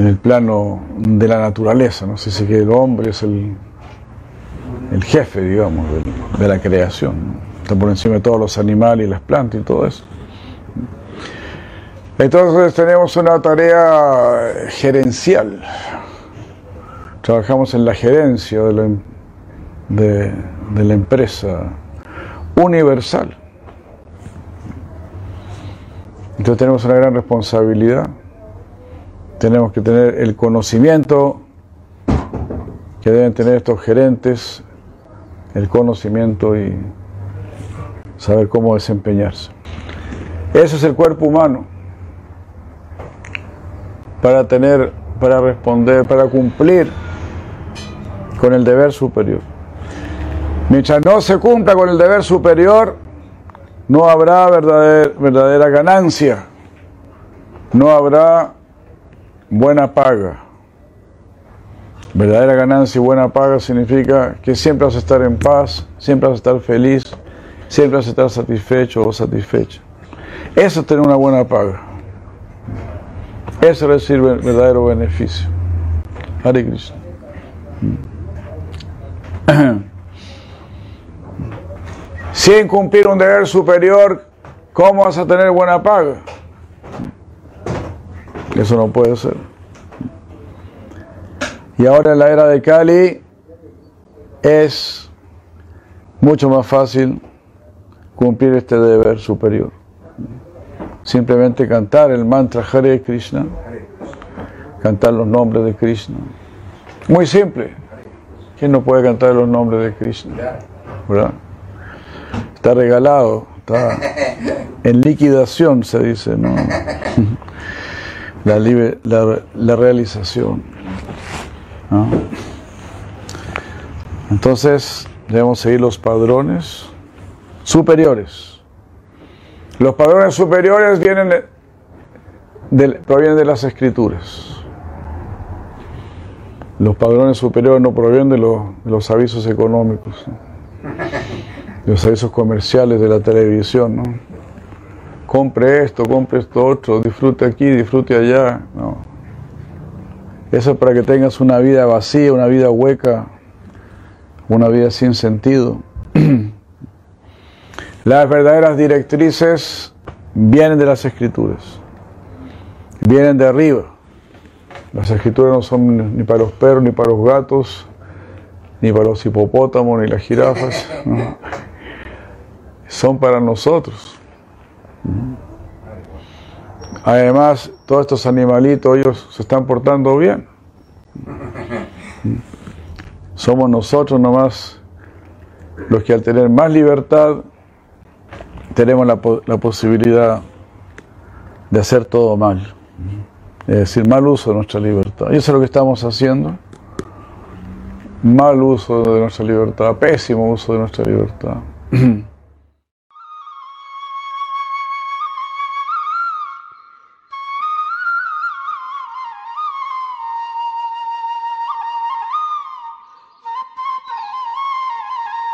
en el plano de la naturaleza, no sé si que el hombre es el, el jefe, digamos, de, la creación, está por encima de todos los animales y las plantas y todo eso. Entonces tenemos una tarea gerencial. Trabajamos en la gerencia de la, la empresa universal. Entonces tenemos una gran responsabilidad. Tenemos que tener el conocimiento que deben tener estos gerentes, el conocimiento y saber cómo desempeñarse. Ese es el cuerpo humano para tener, para responder, para cumplir con el deber superior. Mientras no se cumpla con el deber superior, no habrá verdadera, verdadera ganancia, no habrá buena paga. Verdadera ganancia y buena paga significa que siempre vas a estar en paz, siempre vas a estar feliz, siempre vas a estar satisfecho o satisfecha. Eso es tener una buena paga. Eso es recibir verdadero beneficio. Hare. Sin cumplir un deber superior, ¿cómo vas a tener buena paga? Eso no puede ser. Y ahora en la era de Kali es mucho más fácil cumplir este deber superior. Simplemente cantar el mantra Hare Krishna, cantar los nombres de Krishna. Muy simple. ¿Quién no puede cantar los nombres de Krishna? ¿Verdad? Está regalado, está en liquidación, se dice. La, la, la realización. ¿no? Entonces, debemos seguir los padrones superiores. Los padrones superiores vienen de, provienen de las escrituras. Los padrones superiores no provienen de, lo, de los avisos económicos, de los avisos comerciales de la televisión. ¿no? Compre esto, compre esto otro, disfrute aquí, disfrute allá. No. Eso es para que tengas una vida vacía, una vida hueca, una vida sin sentido. Las verdaderas directrices vienen de las escrituras, vienen de arriba. Las escrituras no son ni para los perros, ni para los gatos, ni para los hipopótamos, ni las jirafas. Son para nosotros. Además, todos estos animalitos, ellos se están portando bien. Somos nosotros nomás los que al tener más libertad tenemos la, la posibilidad de hacer todo mal. Es decir, mal uso de nuestra libertad. Y eso es lo que estamos haciendo. Mal uso de nuestra libertad, pésimo uso de nuestra libertad.